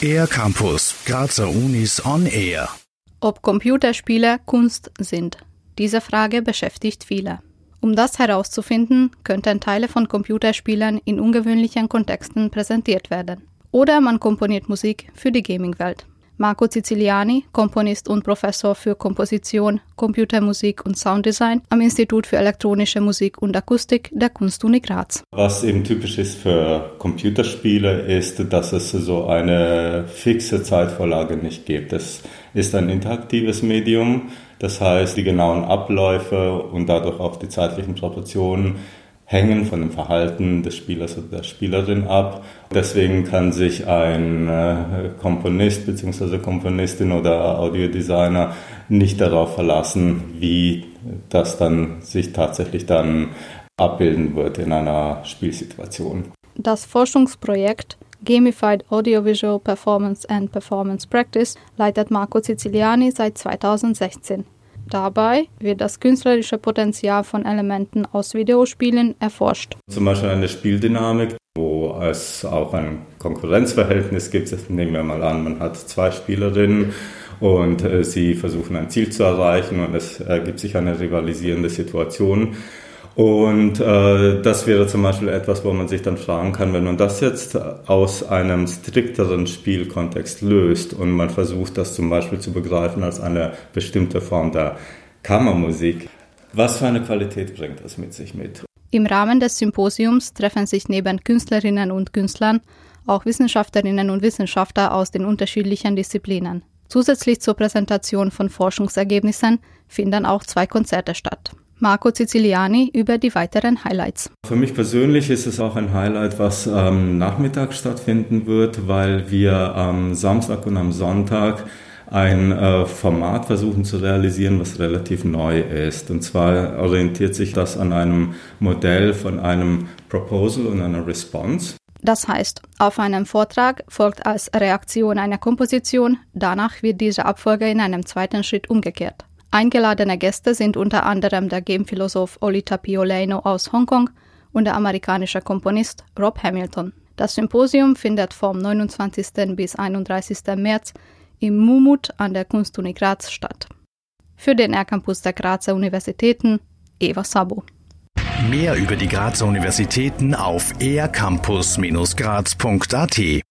Air Campus, Grazer Unis on Air. Ob Computerspiele Kunst sind. Diese Frage beschäftigt viele. Um das herauszufinden, könnten Teile von Computerspielen in ungewöhnlichen Kontexten präsentiert werden. Oder man komponiert Musik für die Gaming-Welt. Marco Siciliani, Komponist und Professor für Komposition, Computermusik und Sounddesign am Institut für elektronische Musik und Akustik der Kunstuni Graz. Was eben typisch ist für Computerspiele, ist, dass es so eine fixe Zeitvorlage nicht gibt. Es ist ein interaktives Medium, das heißt, die genauen Abläufe und dadurch auch die zeitlichen Proportionen hängen von dem Verhalten des Spielers oder der Spielerin ab. Deswegen kann sich ein äh, Komponist bzw. Komponistin oder Audiodesigner nicht darauf verlassen, wie das dann sich tatsächlich dann abbilden wird in einer Spielsituation. Das Forschungsprojekt Gamified Audiovisual Performance and Performance Practice leitet Marco Siciliani seit 2016. Dabei wird das künstlerische Potenzial von Elementen aus Videospielen erforscht. Zum Beispiel eine Spieldynamik, wo es auch ein Konkurrenzverhältnis gibt. Nehmen wir mal an, man hat zwei Spielerinnen und äh, sie versuchen ein Ziel zu erreichen und es ergibt sich eine rivalisierende Situation. Und äh, das wäre zum Beispiel etwas, wo man sich dann fragen kann, wenn man das jetzt aus einem strikteren Spielkontext löst und man versucht, das zum Beispiel zu begreifen als eine bestimmte Form der Kammermusik, was für eine Qualität bringt das mit sich mit? Im Rahmen des Symposiums treffen sich neben Künstlerinnen und Künstlern auch Wissenschaftlerinnen und Wissenschaftler aus den unterschiedlichen Disziplinen. Zusätzlich zur Präsentation von Forschungsergebnissen finden auch zwei Konzerte statt. Marco Siciliani über die weiteren Highlights. Für mich persönlich ist es auch ein Highlight, was am Nachmittag stattfinden wird, weil wir am Samstag und am Sonntag ein äh, Format versuchen zu realisieren, was relativ neu ist. Und zwar orientiert sich das an einem Modell von einem Proposal und einer Response. Das heißt, auf einem Vortrag folgt als Reaktion eine Komposition, danach wird diese Abfolge in einem zweiten Schritt umgekehrt. Eingeladene Gäste sind unter anderem der Gamephilosoph Oli Tapio aus Hongkong und der amerikanische Komponist Rob Hamilton. Das Symposium findet vom 29. bis 31. März im Mumut an der Kunstuni Graz statt. Für den R-Campus der Grazer Universitäten Eva Sabo. Mehr über die Grazer Universitäten auf ercampus-graz.at